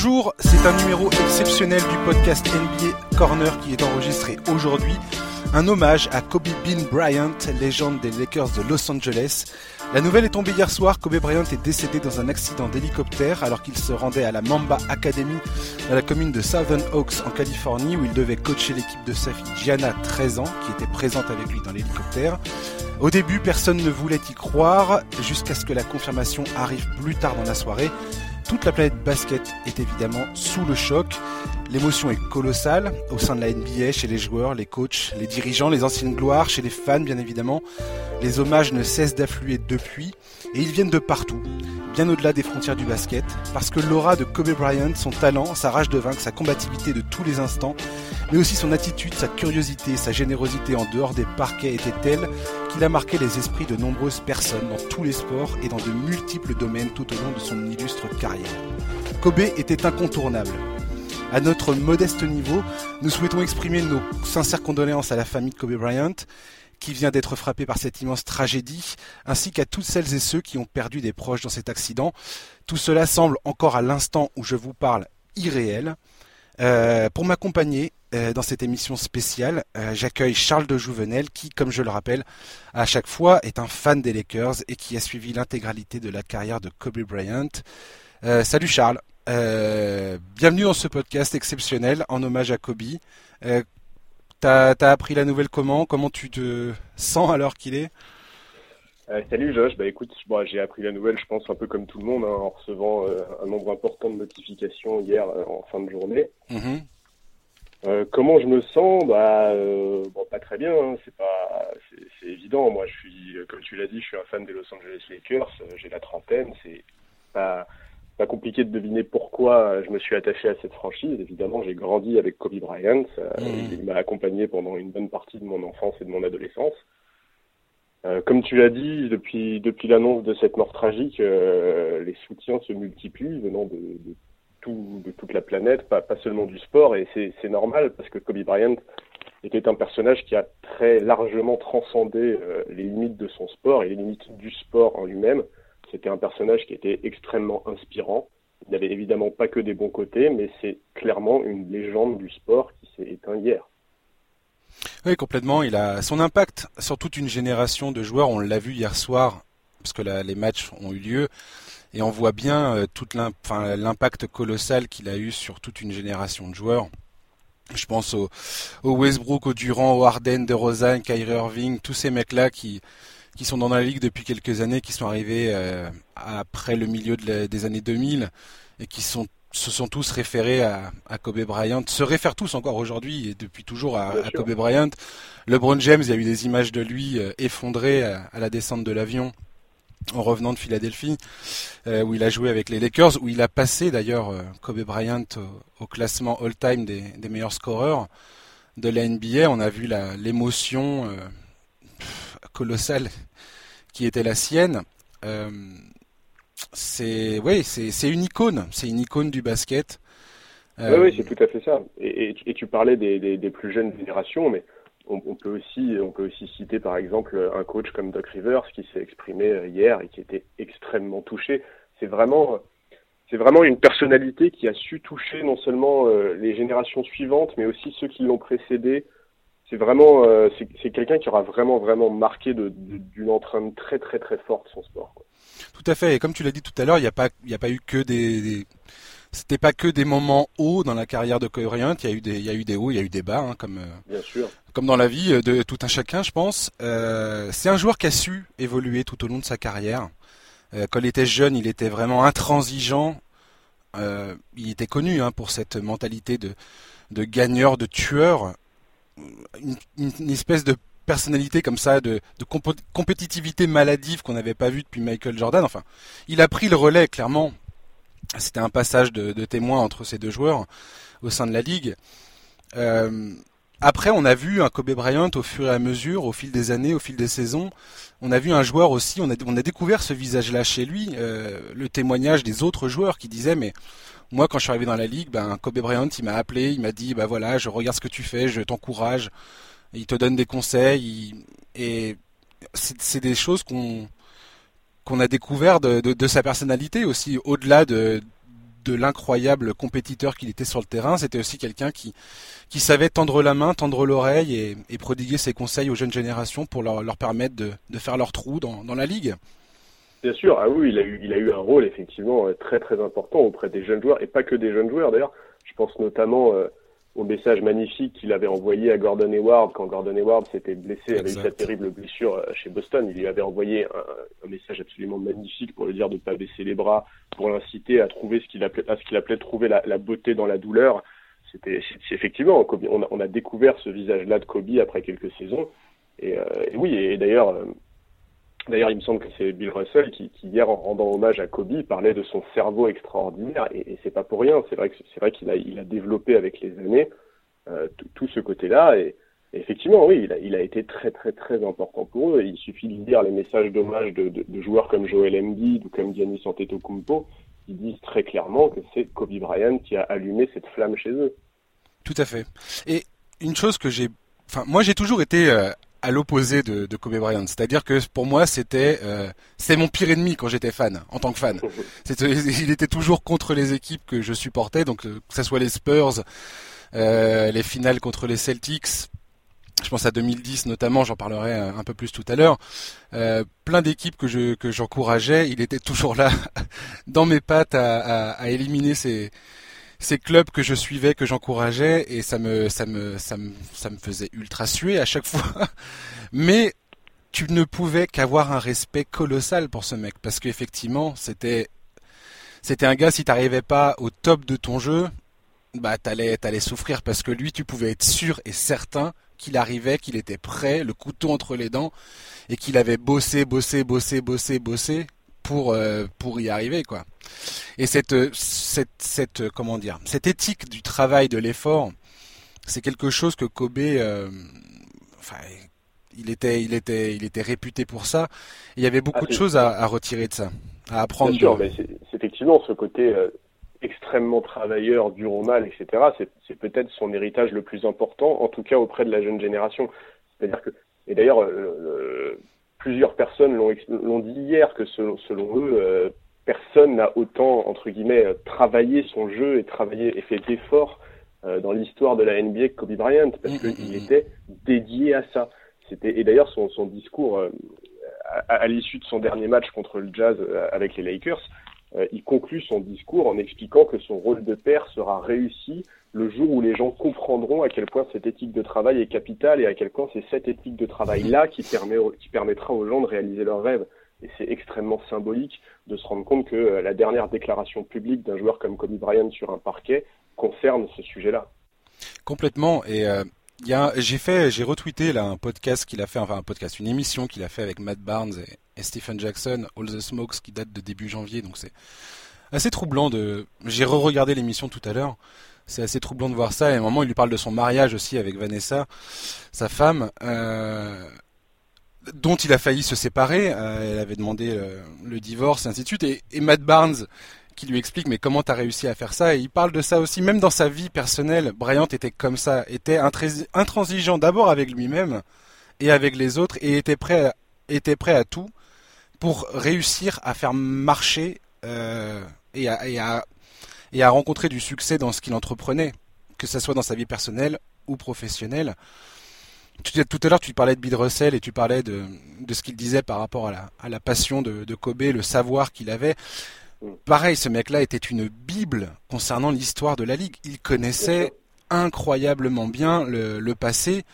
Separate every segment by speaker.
Speaker 1: Bonjour, c'est un numéro exceptionnel du podcast NBA Corner qui est enregistré aujourd'hui. Un hommage à Kobe Bean Bryant, légende des Lakers de Los Angeles. La nouvelle est tombée hier soir, Kobe Bryant est décédé dans un accident d'hélicoptère alors qu'il se rendait à la Mamba Academy dans la commune de Southern Oaks en Californie où il devait coacher l'équipe de sa fille Gianna, 13 ans, qui était présente avec lui dans l'hélicoptère. Au début, personne ne voulait y croire jusqu'à ce que la confirmation arrive plus tard dans la soirée. Toute la planète basket est évidemment sous le choc. L'émotion est colossale au sein de la NBA, chez les joueurs, les coachs, les dirigeants, les anciennes gloires, chez les fans bien évidemment. Les hommages ne cessent d'affluer depuis et ils viennent de partout, bien au-delà des frontières du basket, parce que l'aura de Kobe Bryant, son talent, sa rage de vaincre, sa combativité de tous les instants, mais aussi son attitude, sa curiosité, sa générosité en dehors des parquets était telle qu'il a marqué les esprits de nombreuses personnes dans tous les sports et dans de multiples domaines tout au long de son illustre carrière. Kobe était incontournable. À notre modeste niveau, nous souhaitons exprimer nos sincères condoléances à la famille de Kobe Bryant, qui vient d'être frappée par cette immense tragédie, ainsi qu'à toutes celles et ceux qui ont perdu des proches dans cet accident. Tout cela semble encore à l'instant où je vous parle irréel. Euh, pour m'accompagner euh, dans cette émission spéciale, euh, j'accueille Charles de Jouvenel qui, comme je le rappelle, à chaque fois est un fan des Lakers et qui a suivi l'intégralité de la carrière de Kobe Bryant. Salut Charles, bienvenue dans ce podcast exceptionnel en hommage à Kobe. T'as as appris la nouvelle comment? Comment tu te sens alors qu'il est?
Speaker 2: Euh, salut Josh, bah écoute, bon, j'ai appris la nouvelle, je pense un peu comme tout le monde, hein, en recevant euh, un nombre important de notifications hier euh, en fin de journée.
Speaker 1: Mhm.
Speaker 2: comment je me sens? Bah bon, pas très bien. Hein, c'est pas, c'est évident. Moi, je suis, comme tu l'as dit, je suis un fan des Los Angeles Lakers. j'ai la trentaine. C'est pas pas compliqué de deviner pourquoi je me suis attaché à cette franchise. Évidemment, j'ai grandi avec Kobe Bryant. Mhm. Il m'a accompagné pendant une bonne partie de mon enfance et de mon adolescence. Euh, comme tu l'as dit, depuis, depuis l'annonce de cette mort tragique, euh, les soutiens se multiplient venant de, de, tout, de toute la planète, pas, pas seulement du sport, et c'est normal parce que Kobe Bryant était un personnage qui a très largement transcendé euh, les limites de son sport et les limites du sport en lui-même. C'était un personnage qui était extrêmement inspirant. Il n'avait évidemment pas que des bons côtés, mais c'est clairement une légende du sport qui s'est éteint hier.
Speaker 1: Oui, complètement. Il a son impact sur toute une génération de joueurs. On l'a vu hier soir, parce que les matchs ont eu lieu, et on voit bien euh, tout l'impact colossal qu'il a eu sur toute une génération de joueurs. Je pense au, Westbrook, au Durant, au Harden, de Rosanne, Kyrie Irving, tous ces mecs-là qui, qui sont dans la ligue depuis quelques années, qui sont arrivés euh, après le milieu des années 2000 et qui sont se sont tous référés à, Kobe Bryant, se réfèrent tous encore aujourd'hui et depuis toujours à, Kobe Bryant. LeBron James, il y a eu des images de lui euh, effondré à, la descente de l'avion en revenant de Philadelphie, euh, où il a joué avec les Lakers, où il a passé d'ailleurs euh, Kobe Bryant au, classement all-time des, meilleurs scoreurs de la NBA. On a vu l'émotion colossale qui était la sienne c'est oui, c'est une icône, c'est une icône du basket.
Speaker 2: Oui, oui, c'est tout à fait ça. Et, et, tu parlais des, des, des, plus jeunes générations, mais on, on, peut aussi, on peut aussi citer par exemple un coach comme Doc Rivers qui s'est exprimé hier et qui était extrêmement touché. C'est vraiment, c'est vraiment une personnalité qui a su toucher non seulement euh, les générations suivantes, mais aussi ceux qui l'ont précédé. C'est vraiment, euh, c'est quelqu'un qui aura vraiment, vraiment marqué d'une empreinte très, très, très forte son sport. Quoi.
Speaker 1: Tout à fait. Et comme tu l'as dit tout à l'heure, il n'y a pas, il a pas eu que des, c'était pas que des moments hauts dans la carrière de Coherent. Il y a eu des, il y a eu des hauts, il y a eu des bas, hein, comme,
Speaker 2: Bien sûr.
Speaker 1: comme dans la vie de tout un chacun, je pense. Euh, c'est un joueur qui a su évoluer tout au long de sa carrière. Euh, quand il était jeune, il était vraiment intransigeant. Euh, il était connu hein, pour cette mentalité de, de gagneur, de tueur. Une, espèce de personnalité comme ça, de, compétitivité maladive qu'on n'avait pas vu depuis Michael Jordan. Enfin, il a pris le relais, clairement. C'était un passage de, témoin entre ces deux joueurs au sein de la ligue. Euh, après, on a vu un Kobe Bryant au fur et à mesure, au fil des années, au fil des saisons. On a vu un joueur aussi, on a, on a découvert ce visage-là chez lui, euh, le témoignage des autres joueurs qui disaient, mais moi, quand je suis arrivé dans la ligue, ben, Kobe Bryant, il m'a appelé, il m'a dit, bah voilà, je regarde ce que tu fais, je t'encourage il te donne des conseils, et c'est des choses qu'on qu'on a découvert de, de, sa personnalité aussi, au-delà de, de l'incroyable compétiteur qu'il était sur le terrain, c'était aussi quelqu'un qui, qui savait tendre la main, tendre l'oreille et, prodiguer ses conseils aux jeunes générations pour leur, leur permettre de, de, faire leur trou dans, dans, la ligue.
Speaker 2: Bien sûr, ah oui, il a, eu, il a eu un rôle effectivement très très important auprès des jeunes joueurs et pas que des jeunes joueurs d'ailleurs. Je pense notamment euh, au message magnifique qu'il avait envoyé à Gordon Hayward quand Gordon Hayward s'était blessé, avait eu sa terrible blessure euh, chez Boston. Il lui avait envoyé un, un message absolument magnifique pour lui dire de ne pas baisser les bras, pour l'inciter à trouver ce qu'il appelait, à ce qu'il appelait trouver la, la, beauté dans la douleur. C'était effectivement, on a, on a, découvert ce visage-là de Kobe après quelques saisons. Et, euh, et oui, et d'ailleurs, euh, D'ailleurs, il me semble que c'est Bill Russell qui, hier, en rendant hommage à Kobe, parlait de son cerveau extraordinaire, et, c'est pas pour rien. C'est vrai qu'il a, développé avec les années euh, tout ce côté-là, et, effectivement, oui, il a, été très très très important pour eux. Et il suffit de lire les messages d'hommage de, joueurs comme Joel Embiid ou comme Giannis Antetokounmpo, qui disent très clairement que c'est Kobe Bryant qui a allumé cette flamme chez eux.
Speaker 1: Tout à fait. Et une chose que j'ai, enfin, moi j'ai toujours été euh, à l'opposé de, de, Kobe Bryant. C'est-à-dire que pour moi, c'était euh, c'est mon pire ennemi quand j'étais fan, en tant que fan. il était toujours contre les équipes que je supportais, donc euh, que ce soit les Spurs, euh, les finales contre les Celtics. Je pense à 2010 notamment, j'en parlerai un, peu plus tout à l'heure. Euh, plein d'équipes que je que j'encourageais, il était toujours là dans mes pattes à, à, à éliminer ces ces clubs que je suivais, que j'encourageais, et ça me, ça me, ça me, ça me faisait ultra suer à chaque fois. Mais tu ne pouvais qu'avoir un respect colossal pour ce mec, parce qu'effectivement, c'était, c'était un gars, si t'arrivais pas au top de ton jeu, bah t'allais, t'allais souffrir, parce que lui, tu pouvais être sûr et certain qu'il arrivait, qu'il était prêt, le couteau entre les dents, et qu'il avait bossé, bossé, bossé, bossé, bossé pour euh, pour y arriver quoi. Et cette cette cette comment dire, cette éthique du travail de l'effort, c'est quelque chose que Kobe euh, enfin il était il était il était réputé pour ça. il y avait beaucoup ah, de choses à, à, retirer de ça, à apprendre.
Speaker 2: Bien sûr, mais c'est effectivement ce côté euh, extrêmement travailleur, dur au mal, etc. C'est peut-être son héritage le plus important, en tout cas auprès de la jeune génération. C'est-à-dire que et d'ailleurs, euh, plusieurs personnes l'ont dit hier que selon, selon eux, euh, personne n'a autant entre guillemets travaillé son jeu et travaillé et fait d'efforts euh, dans l'histoire de la NBA que Kobe Bryant parce mmh, qu'il mmh, mmh. était dédié à ça. C'était et d'ailleurs son, son discours euh, à, à l'issue de son dernier match contre le Jazz euh, avec les Lakers, euh, il conclut son discours en expliquant que son rôle de père sera réussi le jour où les gens comprendront à quel point cette éthique de travail est capitale et à quel point c'est cette éthique de travail-là qui, permet, qui permettra aux gens de réaliser leurs rêves. Et c'est extrêmement symbolique de se rendre compte que euh, la dernière déclaration publique d'un joueur comme Kobe Bryant sur un parquet concerne ce sujet-là.
Speaker 1: Complètement. Et euh, j'ai fait, j'ai retweeté là un podcast qu'il a fait, enfin un podcast, une émission qu'il a fait avec Matt Barnes et, et Stephen Jackson, All the Smokes, qui date de début janvier. Donc c'est assez troublant de. J'ai re-regardé l'émission tout à l'heure c'est assez troublant de voir ça. Et à un moment, il lui parle de son mariage aussi avec Vanessa, sa femme, euh, dont il a failli se séparer. Euh, elle avait demandé le, le, divorce, ainsi de suite. Et, et Matt Barnes qui lui explique mais comment t'as réussi à faire ça? Et il parle de ça aussi même dans sa vie personnelle Bryant était comme ça était intransigeant d'abord avec lui-même et avec les autres et était prêt à, était prêt à tout pour réussir à faire marcher euh, et, à, et à et à rencontrer du succès dans ce qu'il entreprenait, que ce soit dans sa vie personnelle ou professionnelle. Tout à l'heure, tu parlais de Bill Russell et tu parlais de, de ce qu'il disait par rapport à la, à la passion de, de Kobe, le savoir qu'il avait. Pareil, ce mec-là était une bible concernant l'histoire de la ligue. Il connaissait incroyablement bien le, le, passé,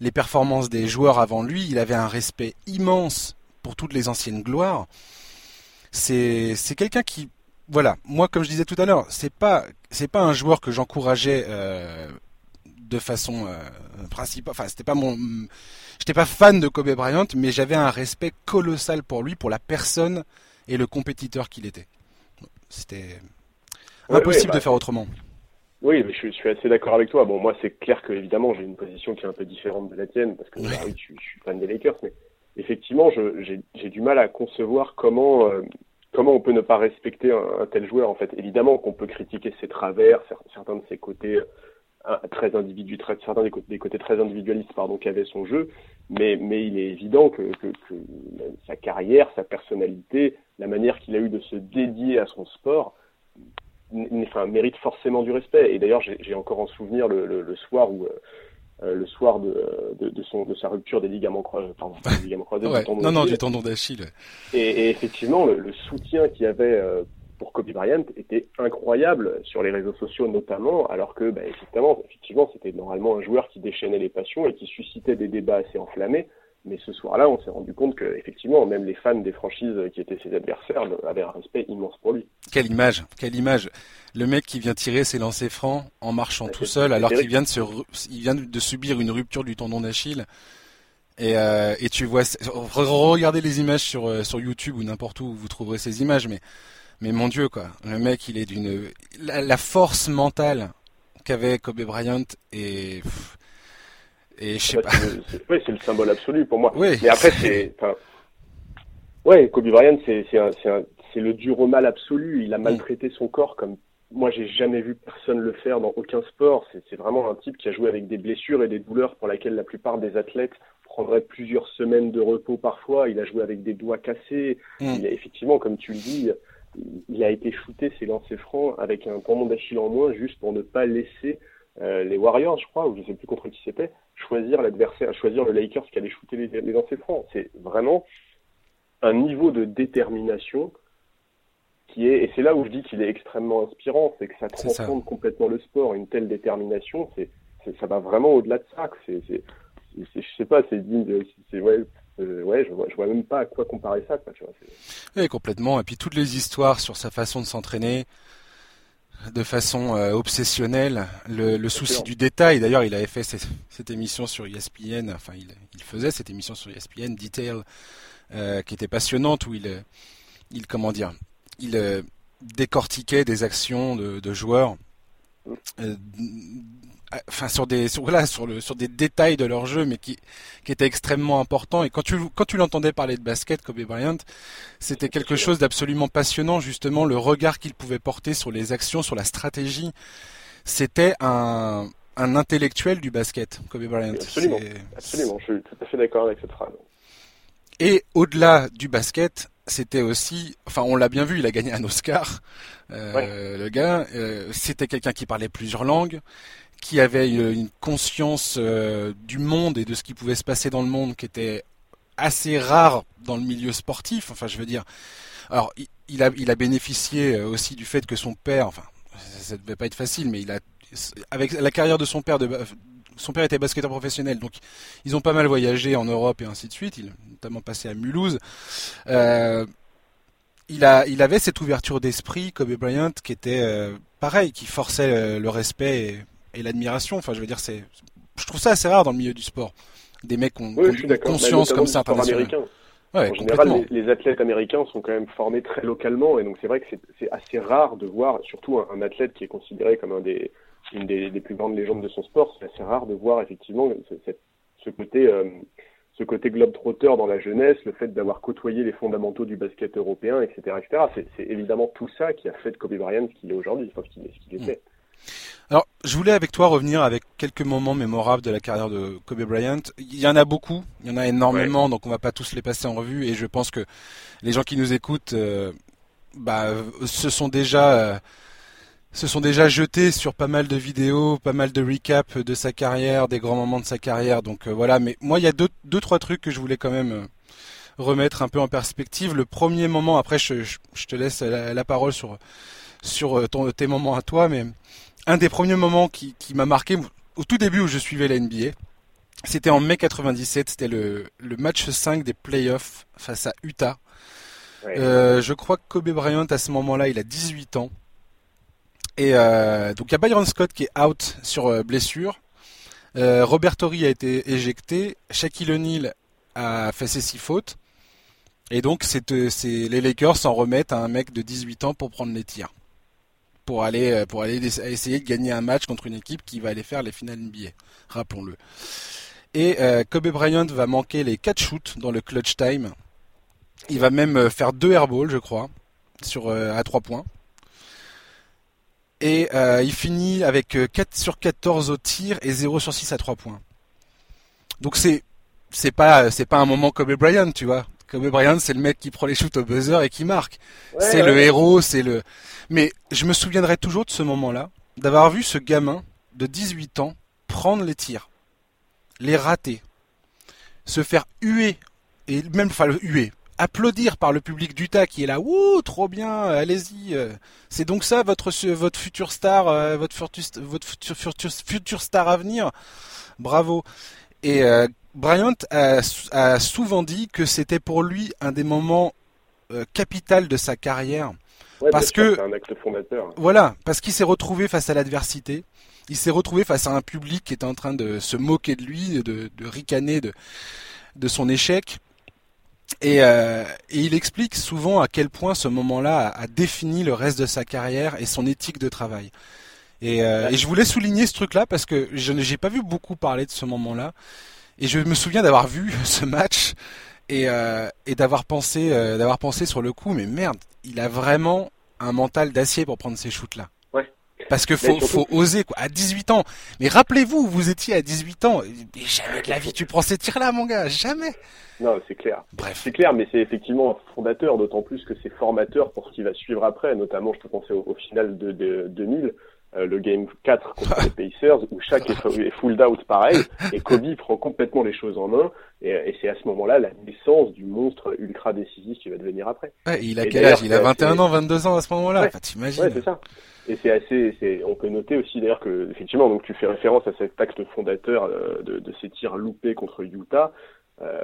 Speaker 1: les performances des joueurs avant lui. Il avait un respect immense pour toutes les anciennes gloires. C'est quelqu'un qui voilà, moi comme je disais tout à l'heure, c'est pas c'est pas un joueur que j'encourageais euh, de façon euh, principale. Enfin, c'était pas mon, j'étais pas fan de Kobe Bryant, mais j'avais un respect colossal pour lui, pour la personne et le compétiteur qu'il était. C'était impossible de bah, faire autrement.
Speaker 2: Oui, mais je, suis assez d'accord avec toi. Bon, moi, c'est clair que évidemment, j'ai une position qui est un peu différente de la tienne parce que bah, oui, je, je, suis fan des Lakers, mais effectivement, j'ai du mal à concevoir comment euh, comment on peut ne pas respecter un, un tel joueur en fait Évidemment qu'on peut critiquer ses travers, certains de ses côtés très individu, très, certains des côtés, des côtés, très individualistes pardon qu'avait son jeu, mais, mais il est évident que, que, que sa carrière, sa personnalité, la manière qu'il a eu de se dédier à son sport, enfin, mérite forcément du respect. Et d'ailleurs, j'ai encore en souvenir le, le, soir où euh, le soir de, de, de, son, de sa rupture des ligaments, croisés, pardon, des ligaments croisés,
Speaker 1: du tendon non, non, du tendon d'Achille.
Speaker 2: Et, et, effectivement, le, le soutien qu'il y avait euh, pour Kobe Bryant était incroyable sur les réseaux sociaux notamment, alors que, bah, effectivement, effectivement, c'était normalement un joueur qui déchaînait les passions et qui suscitait des débats assez enflammés. Mais ce soir-là, on s'est rendu compte que, effectivement, même les fans des franchises qui étaient ses adversaires avaient un respect immense pour lui.
Speaker 1: Quelle image, quelle image. Le mec qui vient tirer ses lancers francs en marchant tout seul, alors qu'il vient de se, il vient de subir une rupture du tendon d'Achille. Et, euh, et tu vois, regardez les images sur euh, sur YouTube ou n'importe où vous trouverez ces images, mais mais mon Dieu quoi, le mec il est d'une la, force mentale qu'avait Kobe Bryant et et je sais pas.
Speaker 2: Oui, c'est le symbole absolu pour moi. Mais après, c'est. Ouais, Kobe Bryant, c'est c'est le dur au mal absolu. Il a mm. maltraité son corps comme moi, j'ai jamais vu personne le faire dans aucun sport. C'est vraiment un type qui a joué avec des blessures et des douleurs pour lesquelles la plupart des athlètes prendraient plusieurs semaines de repos parfois. Il a joué avec des doigts cassés. Mm. Il a, effectivement, comme tu le dis, il a été shooté ses lancers francs avec un tendon d'Achille en moins juste pour ne pas laisser euh, les Warriors, je crois, ou je sais plus contre qui c'était, choisir l'adversaire, choisir le Lakers qui allait shooter les, les lancers francs. C'est vraiment un niveau de détermination qui est, et c'est là où je dis qu'il est extrêmement inspirant, c'est que ça transforme complètement le sport, une telle détermination, c'est, ça va vraiment au-delà de ça. C'est, c'est, je sais pas, c'est digne de, c'est, ouais, euh, ouais, je vois, je vois même pas à quoi comparer ça, quoi, tu vois.
Speaker 1: Oui, complètement. Et puis toutes les histoires sur sa façon de s'entraîner, de façon euh, obsessionnelle, le, le souci du détail. D'ailleurs, il avait fait cette, cette, émission sur ESPN, enfin, il, il, faisait cette émission sur ESPN, Detail, euh, qui était passionnante, où il, il comment dire, il euh, décortiquait des actions de, de joueurs. Euh, enfin sur des sur, voilà, sur le sur des détails de leur jeu mais qui qui étaient extrêmement importants. Et quand tu quand tu l'entendais parler de basket Kobe Bryant c'était quelque chose d'absolument passionnant justement le regard qu'il pouvait porter sur les actions sur la stratégie. C'était un un intellectuel du basket Kobe Bryant.
Speaker 2: Absolument. Absolument. Je suis tout à fait d'accord avec cette phrase.
Speaker 1: Et au-delà du basket c'était aussi, enfin on l'a bien vu, il a gagné un Oscar, euh, le gars. Euh, c'était quelqu'un qui parlait plusieurs langues, qui avait une conscience euh, du monde et de ce qui pouvait se passer dans le monde qui était assez rare dans le milieu sportif. Enfin, je veux dire, alors il a, bénéficié euh, aussi du fait que son père, enfin, ça ne devait pas être facile, mais il a, avec la carrière de son père, son père était basketteur professionnel, donc ils ont pas mal voyagé en Europe et ainsi de suite. Il a notamment passé à Mulhouse. Euh, il, a, il avait cette ouverture d'esprit, Kobe Bryant, qui était pareil, qui forçait le respect et, et l'admiration. Enfin, je veux dire, c'est, je trouve ça assez rare dans le milieu du sport. Des mecs qui ont, une conscience comme ça.
Speaker 2: Ouais, en général, les, athlètes américains sont quand même formés très localement, et donc c'est vrai que c'est assez rare de voir, surtout un, athlète qui est considéré comme un des, une des, des, plus grandes légendes de son sport, c'est assez rare de voir effectivement ce, ce côté, euh, ce côté globe-trotter dans la jeunesse, le fait d'avoir côtoyé les fondamentaux du basket européen, etc., etc. C'est évidemment tout ça qui a fait de Kobe Bryant ce qu'il est aujourd'hui, enfin ce qu'il qu était.
Speaker 1: Alors, je voulais avec toi revenir avec quelques moments mémorables de la carrière de Kobe Bryant. Il y en a beaucoup, il y en a énormément, donc on va pas tous les passer en revue. Et je pense que les gens qui nous écoutent, euh, bah, se sont déjà, euh, se sont déjà jetés sur pas mal de vidéos, pas mal de recaps de sa carrière, des grands moments de sa carrière. Donc euh, voilà. Mais moi, il y a deux, deux, trois trucs que je voulais quand même remettre un peu en perspective. Le premier moment, après, je, je te laisse la, la parole sur sur ton, tes moments à toi, mais un des premiers moments qui, qui m'a marqué au tout début où je suivais la NBA, c'était en mai 97, c'était le, le match 5 des playoffs face à Utah. Euh, je crois que Kobe Bryant à ce moment-là, il a 18 ans. Et euh, donc il y a Byron Scott qui est out sur euh, blessure. Euh, Robert Torrey a été éjecté. Shaquille O'Neal a fait ses six fautes. Et donc c'est, les Lakers s'en remettent à un mec de 18 ans pour prendre les tirs pour aller euh, essayer de gagner un match contre une équipe qui va aller faire les finales NBA, rappelons-le. Et euh, Kobe Bryant va manquer les 4 shoots dans le clutch time. Il va même euh, faire deux airballs, je crois, à 3 points. Et il finit avec 4 sur 14 au tir et 0 sur 6 à 3 points. Donc c'est c'est c'est pas un moment Kobe Bryant, tu vois Kobe Bryant, c'est le mec qui prend les shoots au buzzer et qui marque. c'est le héros, c'est le. Mais je me souviendrai toujours de ce moment-là, d'avoir vu ce gamin de 18 ans prendre les tirs, les rater, se faire huer et même enfin le huer, applaudir par le public d'Utah qui est là, ouh, trop bien, allez-y. Euh. C'est donc ça votre votre futur star, euh, votre futur votre futur, futur, star à venir. Bravo. Et euh, Bryant a, souvent dit que c'était pour lui un des moments capital de sa carrière. parce que
Speaker 2: un acte fondateur.
Speaker 1: Voilà, parce qu'il s'est retrouvé face à l'adversité. Il s'est retrouvé face à un public qui était en train de se moquer de lui, de, de ricaner de, de son échec. Euh, et, il explique souvent à quel point ce moment-là a, défini le reste de sa carrière et son éthique de travail. Et, euh, je voulais souligner ce truc-là parce que je n'ai pas vu beaucoup parler de ce moment-là. Et je me souviens d'avoir vu ce match et, euh, d'avoir pensé, d'avoir pensé sur le coup, mais merde, il a vraiment un mental d'acier pour prendre ces shoots-là. Parce que faut, faut oser quoi. À 18 ans. Mais rappelez-vous, vous étiez à 18 ans. jamais de la vie tu prends ces tirs-là, mon gars. Jamais.
Speaker 2: Non, c'est clair. Bref. C'est clair, mais c'est effectivement fondateur, d'autant plus que c'est formateur pour ce qui va suivre après. Notamment, je peux penser au, final de, 2000. Euh, le game 4 contre les Pacers où chaque est full out pareil et Kobe prend complètement les choses en main et, c'est à ce moment-là la naissance du monstre ultra décisif qui va devenir après.
Speaker 1: Ouais, il a quel âge? Il a 21 ans, 22 ans à ce moment-là. Enfin, t'imagines
Speaker 2: Ouais, c'est ça. Et c'est assez, c'est, on peut noter aussi d'ailleurs que effectivement, donc tu fais référence à cet acte fondateur euh, de, de, ces tirs loupés contre Utah. Euh,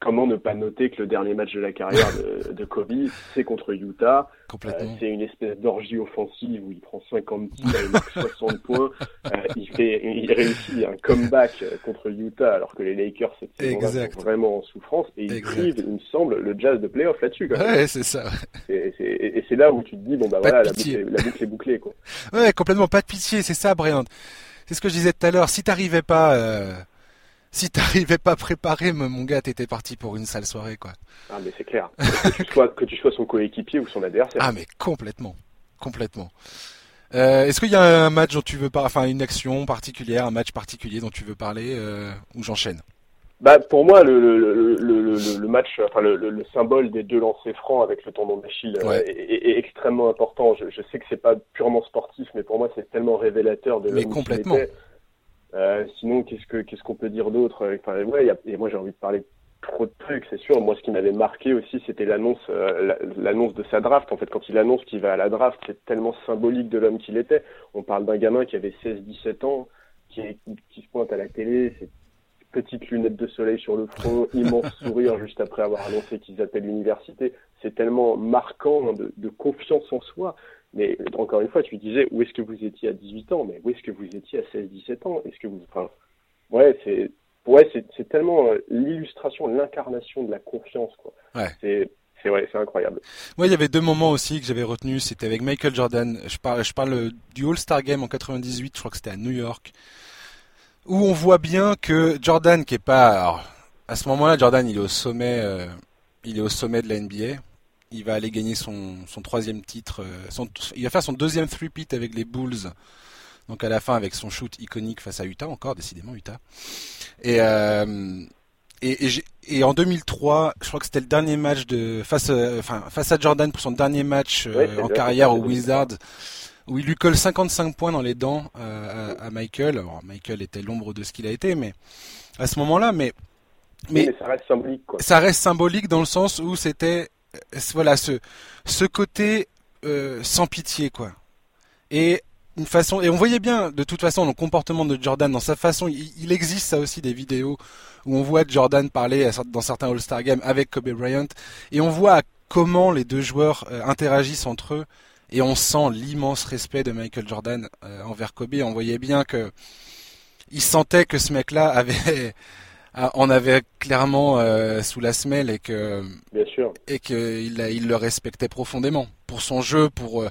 Speaker 2: comment ne pas noter que le dernier match de la carrière de, de Kobe, c'est contre Utah. Euh, c'est une espèce d'orgie offensive où il prend 50 tirs, il 60 points. Euh, il, fait, il réussit un comeback contre Utah alors que les Lakers cette saison sont vraiment en souffrance. Et il écrivent, il me semble, le jazz de playoff là-dessus.
Speaker 1: Ouais, c'est ça.
Speaker 2: Et, et c'est là où tu te dis, bon bah voilà, la boucle, est, la boucle, est, bouclée. Quoi.
Speaker 1: Ouais, complètement, pas de pitié, c'est ça, Brian. C'est ce que je disais tout à l'heure. Si t'arrivais pas... Euh si t'arrivais pas préparé, mon gars, t'étais parti pour une sale soirée, quoi.
Speaker 2: Ah, mais c'est clair. que, tu sois, que tu sois son coéquipier ou son adversaire.
Speaker 1: Ah, mais complètement. Complètement. Euh, Est-ce qu'il y a un match dont tu veux parler, enfin une action particulière, un match particulier dont tu veux parler, euh, ou j'enchaîne?
Speaker 2: Bah, pour moi, le, le, le, le, match, enfin le, symbole des deux lancers francs avec le tendon d'Achille euh, est, extrêmement important. Je, je sais que c'est pas purement sportif, mais pour moi, c'est tellement révélateur de
Speaker 1: Mais complètement.
Speaker 2: Euh, sinon, qu'est-ce que qu'est-ce qu'on peut dire d'autre Enfin, ouais, y a, et moi j'ai envie de parler trop de trucs, c'est sûr. Moi, ce qui m'avait marqué aussi, c'était l'annonce, euh, l'annonce de sa draft. En fait, quand il annonce qu'il va à la draft, c'est tellement symbolique de l'homme qu'il était. On parle d'un gamin qui avait 16-17 ans, qui, qui se pointe à la télé, c'est petites lunettes de soleil sur le front, immense sourire juste après avoir annoncé qu'ils appellent l'université. C'est tellement marquant de, de, confiance en soi. Mais encore une fois, tu disais où est-ce que vous étiez à 18 ans, mais où est-ce que vous étiez à 16-17 ans? Est-ce que vous, enfin, ouais, c'est, ouais, c'est, tellement euh, l'illustration, l'incarnation de la confiance, quoi.
Speaker 1: Ouais.
Speaker 2: C'est, c'est ouais, c'est incroyable.
Speaker 1: Moi, il y avait deux moments aussi que j'avais retenus. C'était avec Michael Jordan. Je parle, je parle du All-Star Game en 98. Je crois que c'était à New York, où on voit bien que Jordan, qui est pas, à ce moment-là, Jordan, il est au sommet, euh, il est au sommet de la NBA il va aller gagner son, son troisième titre. Euh, il va faire son deuxième three-peat avec les Bulls. Donc à la fin avec son shoot iconique face à Utah, encore décidément Utah. Et, euh, et, et, en 2003, je crois que c'était le dernier match de face, euh, enfin, face à Jordan pour son dernier match en carrière au Wizards, où il lui colle 55 points dans les dents à, Michael. Alors Michael était l'ombre de ce qu'il a été, mais à ce moment-là, mais
Speaker 2: mais, ça reste symbolique. Quoi.
Speaker 1: Ça reste symbolique dans le sens où c'était euh, voilà ce ce côté euh, sans pitié quoi. Et une façon et on voyait bien de toute façon le comportement de Jordan dans sa façon. Il, existe ça aussi des vidéos où on voit Jordan parler dans certains All-Star Games avec Kobe Bryant et on voit comment les deux joueurs euh, interagissent entre eux et on sent l'immense respect de Michael Jordan envers Kobe. On voyait bien que il sentait que ce mec-là avait ah, on avait clairement euh, sous la semelle et que
Speaker 2: Bien sûr.
Speaker 1: et qu'il il le respectait profondément pour son jeu, pour euh,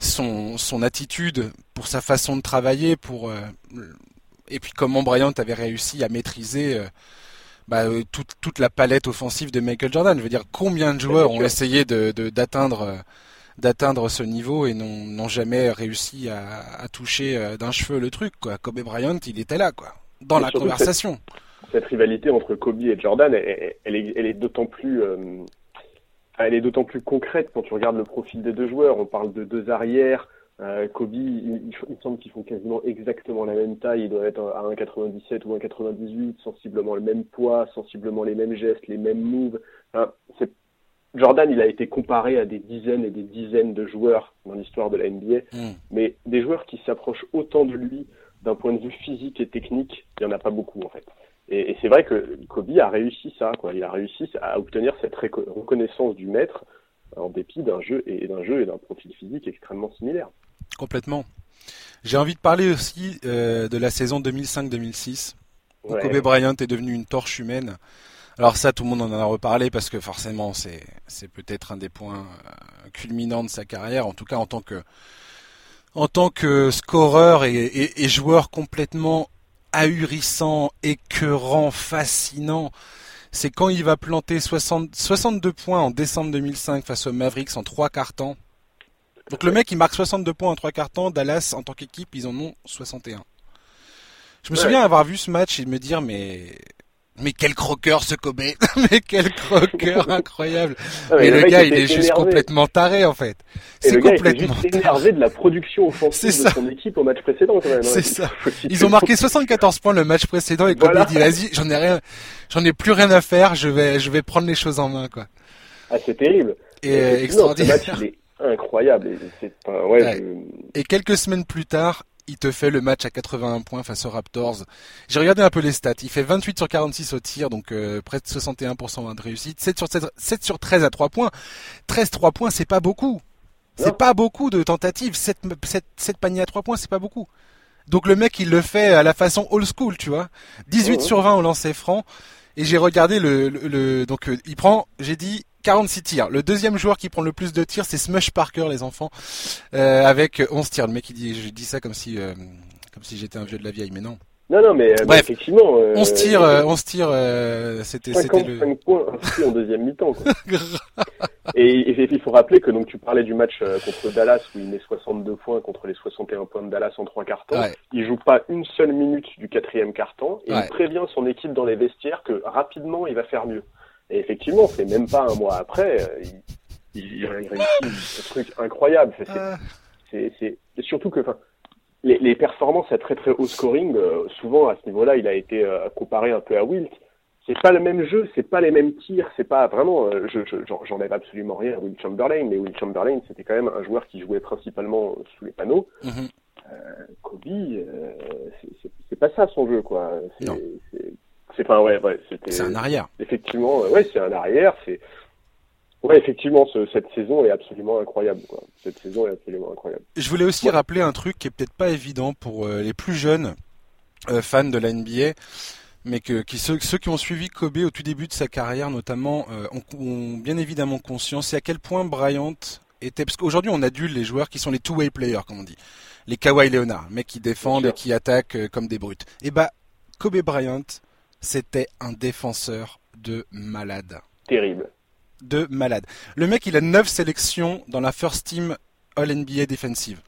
Speaker 1: son, son attitude, pour sa façon de travailler, pour euh, et puis comment Bryant avait réussi à maîtriser bah, toute, toute la palette offensive de Michael Jordan. Je veux dire, combien de joueurs ont essayé de d'atteindre d'atteindre ce niveau et n'ont jamais réussi à, à toucher d'un cheveu le truc quoi. Kobe Bryant, il était là quoi, dans la conversation
Speaker 2: cette rivalité entre Kobe et Jordan, elle, elle est, elle est d'autant plus, euh, elle est d'autant plus concrète quand tu regardes le profil des deux joueurs. On parle de deux arrières. Euh, Kobe, il, il, semble qu'ils font quasiment exactement la même taille. Il doit être à 1,97 ou 1,98, sensiblement le même poids, sensiblement les mêmes gestes, les mêmes moves. Enfin, Jordan, il a été comparé à des dizaines et des dizaines de joueurs dans l'histoire de la NBA, mm. mais des joueurs qui s'approchent autant de lui d'un point de vue physique et technique, il n'y en a pas beaucoup en fait. Et, et c'est vrai que Kobe a réussi ça, quoi. Il a réussi à obtenir cette reconnaissance du maître en dépit d'un jeu et d'un jeu et d'un profil physique extrêmement similaire.
Speaker 1: Complètement. J'ai envie de parler aussi euh, de la saison 2005-2006 où Kobe Bryant est devenu une torche humaine. Alors ça, tout le monde en a reparlé parce que forcément, c'est c'est peut-être un des points euh, culminants de sa carrière, en tout cas en tant que en tant que scoreur et, et, et joueur complètement ahurissant, écœurant, fascinant. C'est quand il va planter 60, 62 points en décembre 2005 face aux Mavericks en trois quarts temps. Donc le mec il marque 62 points en trois quarts temps, Dallas en tant qu'équipe ils en ont 61. Je me souviens avoir vu ce match et me dire mais mais quel croqueur ce Kobe Mais quel croqueur incroyable Mais le, gars, il est juste complètement taré en fait.
Speaker 2: C'est complètement il est énervé de la production offensive de son équipe au match précédent quand même. Hein.
Speaker 1: C'est ça. Ils ont marqué 74 points le match précédent et Kobe dit vas-y, j'en ai rien, j'en ai plus rien à faire, je vais, je vais prendre les choses en main quoi.
Speaker 2: Ah c'est terrible.
Speaker 1: Et, extraordinaire.
Speaker 2: ce match, il est incroyable. Et, ouais,
Speaker 1: et quelques semaines plus tard, il te fait le match à 81 points face aux Raptors. J'ai regardé un peu les stats. Il fait 28 sur 46 au tir, donc euh, près de 61% de réussite. 7 sur, 7, sur 13 à 3 points. 13 3 points, c'est pas beaucoup. C'est pas beaucoup de tentatives. 7, 7, paniers à 3 points, c'est pas beaucoup. Donc le mec, il le fait à la façon old school, tu vois. 18 sur 20 au lancer franc. Et j'ai regardé le, le, donc euh, il prend, j'ai dit 46 tirs. Le deuxième joueur qui prend le plus de tirs, c'est Smush Parker, les enfants, euh, avec 11 tirs. Le mec, il dit, je dis ça comme si, euh, comme si j'étais un vieux de la vieille, mais non.
Speaker 2: Non, non, mais euh, effectivement. Euh,
Speaker 1: 11 tirs, euh, 11 tirs, euh, c'était, c'était
Speaker 2: le. 5 points en deuxième mi-temps, quoi. et, il faut rappeler que donc tu parlais du match contre Dallas où il met 62 points contre les 61 points de Dallas en trois quarts-temps. Il joue pas une seule minute du quatrième quart-temps et il prévient son équipe dans les vestiaires que rapidement il va faire mieux. Et effectivement, c'est même pas un mois après, euh, il, il, réussit un truc incroyable. C'est euh. surtout que, enfin, les, les, performances à très très haut scoring, euh, souvent à ce niveau-là, il a été comparé un peu à Wilt. C'est pas le même jeu, c'est pas les mêmes tirs, c'est pas vraiment. je j'enlève absolument rien à Will Chamberlain, mais Will Chamberlain, c'était quand même un joueur qui jouait principalement sous les panneaux. Mm-hmm. Kobe, c'est pas ça son jeu, quoi. C'est c'est pas ouais, ouais c'était.
Speaker 1: C'est un arrière.
Speaker 2: Effectivement, ouais, c'est un arrière. C'est ouais, effectivement, ce, cette saison est absolument incroyable. Quoi. Cette saison est absolument incroyable.
Speaker 1: Je voulais aussi rappeler un truc qui est peut-être pas évident pour euh, les plus jeunes euh, fans de la NBA, mais que qui, ceux, ceux, qui ont suivi Kobe au tout début de sa carrière, notamment, euh, ont, ont, bien évidemment conscience. C'est à quel point Bryant était. Parce qu'aujourd'hui, on adulte les joueurs qui sont les two-way players, comme on dit, les Kawhi Leonard, mecs qui défendent et qui attaquent comme des brutes. Et bah, Kobe Bryant c'était un défenseur de malade.
Speaker 2: Terrible.
Speaker 1: De malade. Le mec, il a 9 sélections dans la First Team All NBA Defensive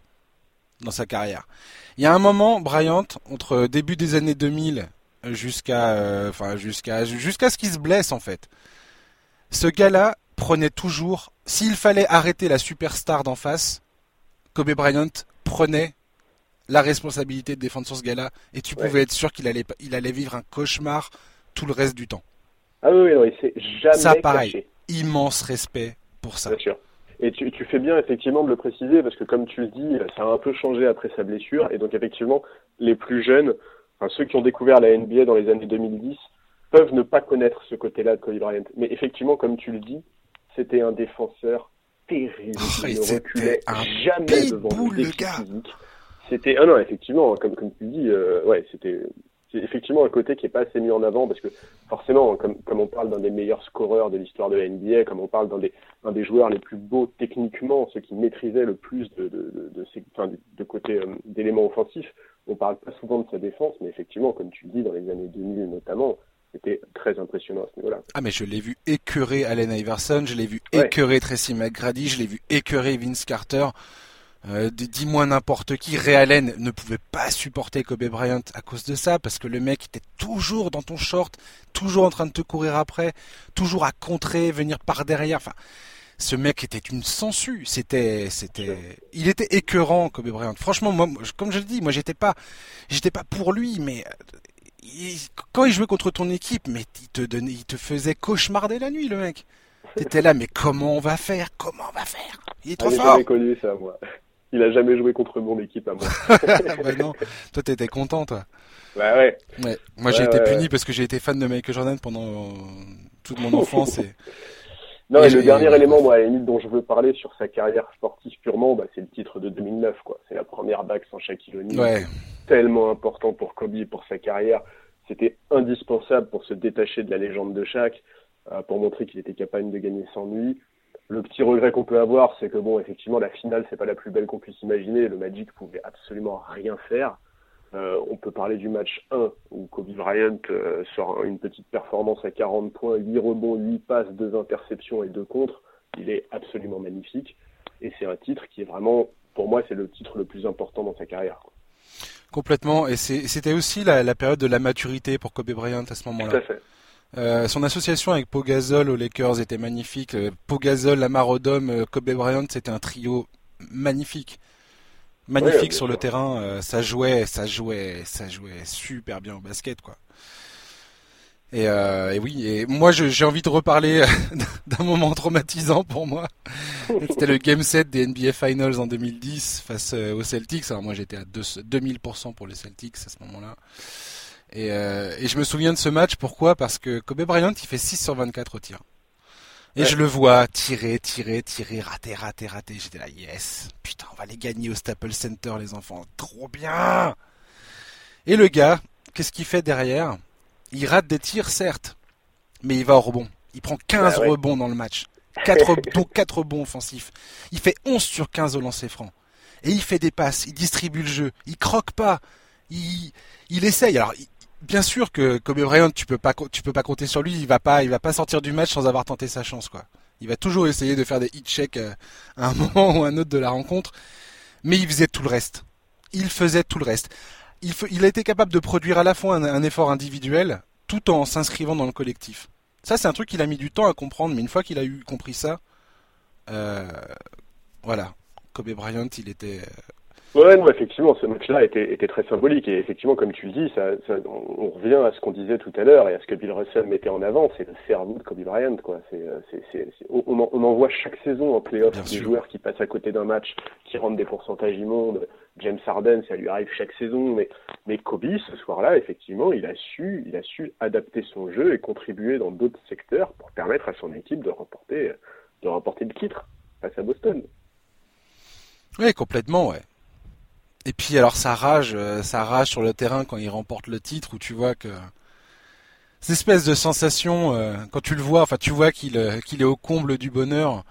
Speaker 1: dans sa carrière. Il y a un moment, Bryant, entre début des années 2000 jusqu'à euh, enfin jusqu'à jusqu'à ce qu'il se blesse en fait. Ce gars-là prenait toujours s'il fallait arrêter la superstar d'en face, Kobe Bryant prenait la responsabilité de défendre sur ce gars-là et tu pouvais être sûr qu'il allait, il allait vivre un cauchemar tout le reste du temps.
Speaker 2: Ah oui, non, il s'est jamais
Speaker 1: Ça, pareil, immense respect pour ça.
Speaker 2: Bien sûr. Et tu, tu, fais bien effectivement de le préciser parce que comme tu le dis, ça a un peu changé après sa blessure et donc effectivement, les plus jeunes, enfin, ceux qui ont découvert la NBA dans les années 2010, peuvent ne pas connaître ce côté-là de Kobe Bryant. Mais effectivement, comme tu le dis, c'était un défenseur terrible.
Speaker 1: Oh, il ne reculait jamais devant le, gars.
Speaker 2: C'était ah non effectivement comme comme tu dis euh, ouais c'était c'est effectivement un côté qui est pas assez mis en avant parce que forcément comme comme on parle d'un des meilleurs scoreurs de l'histoire de la NBA comme on parle d'un des un des joueurs les plus beaux techniquement ceux qui maîtrisaient le plus de de de, de, enfin, de côté euh, d'éléments offensifs on parle pas souvent de sa défense mais effectivement comme tu dis dans les années 2000 notamment c'était très impressionnant à ce niveau-là.
Speaker 1: Ah mais je l'ai vu écœurer Allen Iverson, je l'ai vu écœurer Tracy McGrady, je l'ai vu écœurer Vince Carter. Euh, Dis-moi n'importe qui. Ray Allen ne pouvait pas supporter Kobe Bryant à cause de ça, parce que le mec était toujours dans ton short, toujours en train de te courir après, toujours à contrer, venir par derrière. Enfin, ce mec était une sangsue. C'était, c'était, il était écœurant, Kobe Bryant. Franchement, moi, comme je le dis, moi, j'étais pas, j'étais pas pour lui, mais quand il jouait contre ton équipe, mais il te donnait, il te faisait cauchemarder la nuit, le mec. T'étais là, mais comment on va faire? Comment on va faire? Il est trop
Speaker 2: ah,
Speaker 1: fort.
Speaker 2: connu ça, moi. Il a jamais joué contre mon équipe à moi.
Speaker 1: bah non, toi t'étais content, toi.
Speaker 2: Bah ouais.
Speaker 1: ouais. Moi j'ai été puni parce que j'ai été fan de Michael Jordan pendant toute mon enfance et.
Speaker 2: Non, et, le dernier élément, moi, à la limite, dont je veux parler sur sa carrière sportive purement, bah, c'est le titre de 2009, quoi. C'est la première bague sans Shaquille O'Neal.
Speaker 1: Ouais.
Speaker 2: Tellement important pour Kobe, pour sa carrière. C'était indispensable pour se détacher de la légende de Shaq, euh, pour montrer qu'il était capable de gagner sans lui. Le petit regret qu'on peut avoir, c'est que bon, effectivement, la finale, c'est pas la plus belle qu'on puisse imaginer. Le Magic pouvait absolument rien faire. Euh, on peut parler du match 1 où Kobe Bryant euh, sort une petite performance à 40 points, 8 rebonds, 8 passes, 2 interceptions et 2 contres. Il est absolument magnifique. Et c'est un titre qui est vraiment, pour moi, c'est le titre le plus important dans sa carrière.
Speaker 1: Complètement. Et c'était aussi la, période de la maturité pour Kobe Bryant à ce moment-là.
Speaker 2: Tout à fait.
Speaker 1: Euh, son association avec Pogazol aux Lakers était magnifique. Euh, Pogazol, Lamar Odom, Kobe Bryant, c'était un trio magnifique magnifique sur le terrain. Euh, ça jouait, ça jouait, ça jouait super bien au basket, quoi. Et, euh, et oui, et moi j'ai envie de reparler d'un moment traumatisant pour moi. C'était le game set des NBA Finals en 2010 face euh, aux Celtics. Alors moi j'étais à 2000% pour les Celtics à ce moment-là. Et, euh, et je me souviens de ce match, pourquoi? Parce que Kobe Bryant il fait 6 sur 24 au tir. Et je le vois tirer, tirer, tirer, rater, rater, rater. J'étais là, yes. Putain, on va les gagner au Staples Center, les enfants. Trop bien. Et le gars, qu'est-ce qu'il fait derrière? Il rate des tirs, certes, mais il va au rebond. Il prend 15 rebonds dans le match. 4, donc 4 rebonds offensifs. Il fait 11 sur 15 au lancer franc. Et il fait des passes, il distribue le jeu, il croque pas. Il, il essaye. Alors, bien sûr que Kobe Bryant, tu peux pas, tu peux pas compter sur lui. Il va pas, il va pas sortir du match sans avoir tenté sa chance, quoi. Il va toujours essayer de faire des hit checks euh, à un moment ou à un autre de la rencontre. Mais il faisait tout le reste. Il faisait tout le reste. Il, il a été capable de produire à la fois un, effort individuel tout en s'inscrivant dans le collectif. Ça, c'est un truc qu'il a mis du temps à comprendre, mais une fois qu'il a eu compris ça, euh, voilà. Kobe Bryant, il était,
Speaker 2: Ouais, non, effectivement, ce match-là était, était, très symbolique. Et effectivement, comme tu le dis, ça, ça, on revient à ce qu'on disait tout à l'heure et à ce que Bill Russell mettait en avant, c'est le cerveau de Kobe Bryant. Quoi. C'est, on, en, on, en, voit chaque saison en playoff des joueurs qui passent à côté d'un match, qui rendent des pourcentages immondes. James Harden, ça lui arrive chaque saison. Mais, mais Kobe, ce soir-là, effectivement, il a, su, il a su adapter son jeu et contribuer dans d'autres secteurs pour permettre à son équipe de remporter, de remporter le titre face à Boston.
Speaker 1: Oui, complètement, ouais. Et puis alors ça rage, euh, ça rage sur le terrain quand il remporte le titre où tu vois que cette espèce de sensation euh, quand tu le vois, enfin tu vois qu'il euh, qu'il est au comble du bonheur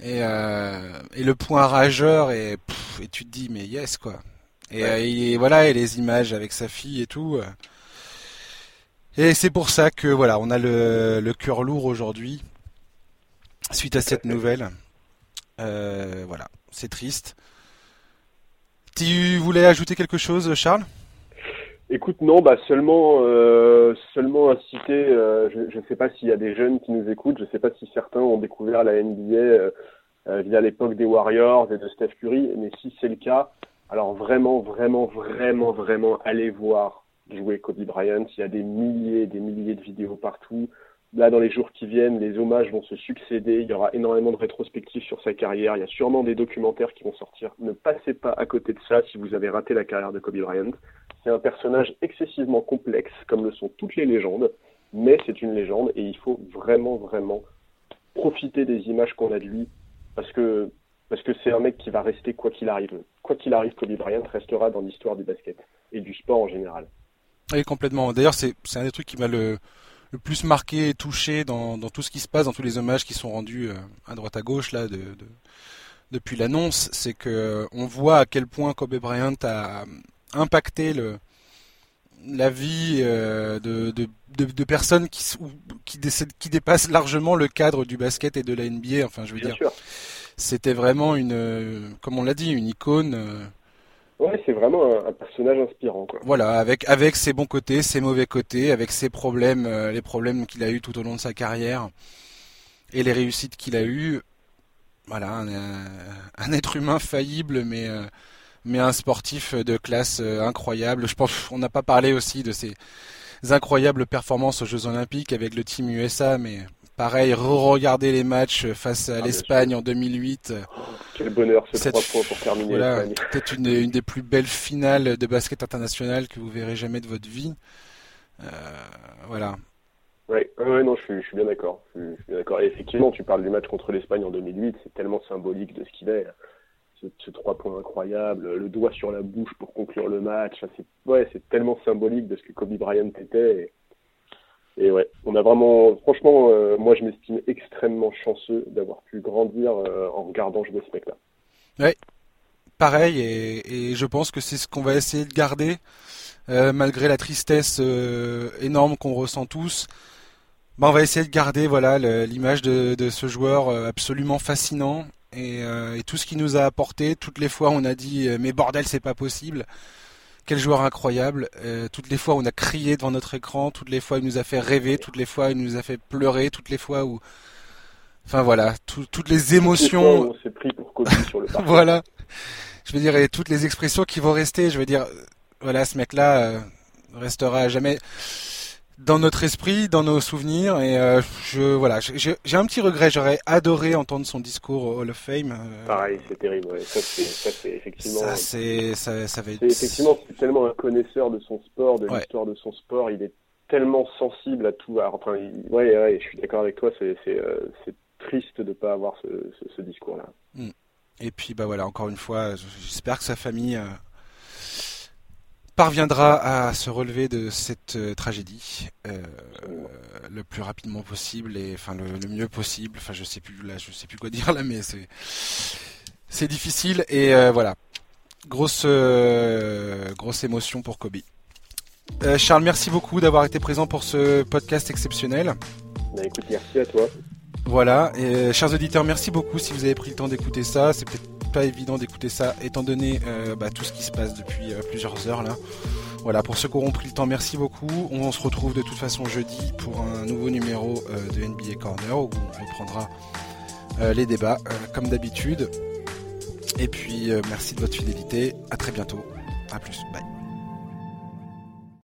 Speaker 1: et, et le point rageur et, et tu te dis mais yes quoi. Et, voilà et les images avec sa fille et tout. et c'est pour ça que voilà on a le, le cœur lourd aujourd'hui suite à cette nouvelle. voilà c'est triste. Tu voulais ajouter quelque chose, Charles?
Speaker 2: Écoute, non, bah seulement, euh, seulement inciter. Euh, je ne sais pas s'il y a des jeunes qui nous écoutent. Je ne sais pas si certains ont découvert la NBA euh, via l'époque des Warriors et de Steph Curry. Mais si c'est le cas, alors vraiment, vraiment, vraiment, vraiment, allez voir jouer Kobe Bryant. Il y a des milliers, des milliers de vidéos partout. Là, dans les jours qui viennent, les hommages vont se succéder. Il y aura énormément de rétrospectives sur sa carrière. Il y a sûrement des documentaires qui vont sortir. Ne passez pas à côté de ça si vous avez raté la carrière de Kobe Bryant. C'est un personnage excessivement complexe, comme le sont toutes les légendes, mais c'est une légende et il faut vraiment, vraiment profiter des images qu'on a de lui parce que parce que c'est un mec qui va rester quoi qu'il arrive. Quoi qu'il arrive, Kobe Bryant restera dans l'histoire du basket et du sport en général.
Speaker 1: Oui, complètement. D'ailleurs, c'est un des trucs qui m'a le le plus marqué et touché dans, tout ce qui se passe, dans tous les hommages qui sont rendus euh, à droite à gauche là de, depuis l'annonce, c'est que euh, on voit à quel point Kobe Bryant a impacté le, la vie euh, de, de, personnes qui, qui, qui, dépassent largement le cadre du basket et de la NBA. Enfin, je veux dire, c'était vraiment une, comme on l'a dit, une icône.
Speaker 2: Ouais, c'est vraiment un, personnage inspirant. Quoi.
Speaker 1: Voilà, avec avec ses bons côtés, ses mauvais côtés, avec ses problèmes, euh, les problèmes qu'il a eu tout au long de sa carrière et les réussites qu'il a eues. Voilà, un, être humain faillible, mais euh, mais un sportif de classe euh, incroyable. Je pense, on n'a pas parlé aussi de ses incroyables performances aux Jeux Olympiques avec le team USA, mais Pareil, re-regarder les matchs face à ah, l'Espagne en 2008.
Speaker 2: Quel bonheur ce Cette... points pour terminer.
Speaker 1: Voilà, peut-être une, une, des plus belles finales de basket international que vous verrez jamais de votre vie. Euh, voilà.
Speaker 2: Ouais, ouais, non, je suis, je suis bien d'accord. Je, suis bien d'accord. effectivement, tu parles du match contre l'Espagne en 2008, c'est tellement symbolique de ce qu'il est. Ce, ce, trois points incroyables, le doigt sur la bouche pour conclure le match. C'est, ouais, c'est tellement symbolique de ce que Kobe Bryant était. Et ouais, on a vraiment, franchement, euh, moi je m'estime extrêmement chanceux d'avoir pu grandir euh, en regardant jouer ce mec-là.
Speaker 1: Ouais, pareil, et, et, je pense que c'est ce qu'on va essayer de garder, euh, malgré la tristesse énorme qu'on ressent tous. Bah, on va essayer de garder voilà l'image de, de, ce joueur absolument fascinant et, et, tout ce qu'il nous a apporté. Toutes les fois, on a dit mais bordel, c'est pas possible. Quel joueur incroyable. Euh, toutes les fois où on a crié devant notre écran, toutes les fois il nous a fait rêver, toutes les fois il nous a fait pleurer, toutes les fois où... Enfin voilà, toutes les émotions...
Speaker 2: on s'est pris pour sur le
Speaker 1: voilà. Je veux dire, et toutes les expressions qui vont rester, je veux dire, voilà, ce mec-là euh, restera à jamais dans notre esprit, dans nos souvenirs. Et euh, je voilà, j'ai un petit regret. J'aurais adoré entendre son discours au Hall of Fame.
Speaker 2: Euh. Pareil, c'est terrible. Ouais. Ça, c'est effectivement.
Speaker 1: Ça, c'est ça, ça va être.
Speaker 2: Effectivement, c'est tellement un connaisseur de son sport, de l'histoire de son sport. Il est tellement sensible à tout. enfin, ouais, ouais, je suis d'accord avec toi. C'est euh, triste de pas avoir ce, ce, discours-là.
Speaker 1: Hmm. Et puis bah voilà, encore une fois, j'espère que sa famille parviendra à se relever de cette euh, tragédie euh, le plus rapidement possible et enfin le, mieux possible. Enfin, je sais plus là, je sais plus quoi dire là, mais c'est c'est difficile et euh, voilà, grosse grosse émotion pour Kobe. Charles, merci beaucoup d'avoir été présent pour ce podcast exceptionnel.
Speaker 2: Bah, écoute, merci à toi.
Speaker 1: Voilà, et chers auditeurs, merci beaucoup si vous avez pris le temps d'écouter ça. C'est peut-être pas évident d'écouter ça étant donné euh, bah, tout ce qui se passe depuis euh, plusieurs heures là. Voilà, pour ceux qui auront pris le temps, merci beaucoup. On se retrouve de toute façon jeudi pour un nouveau numéro euh, de NBA Corner où on reprendra les débats comme d'habitude. Et puis merci de votre fidélité. À très bientôt. À plus. Bye.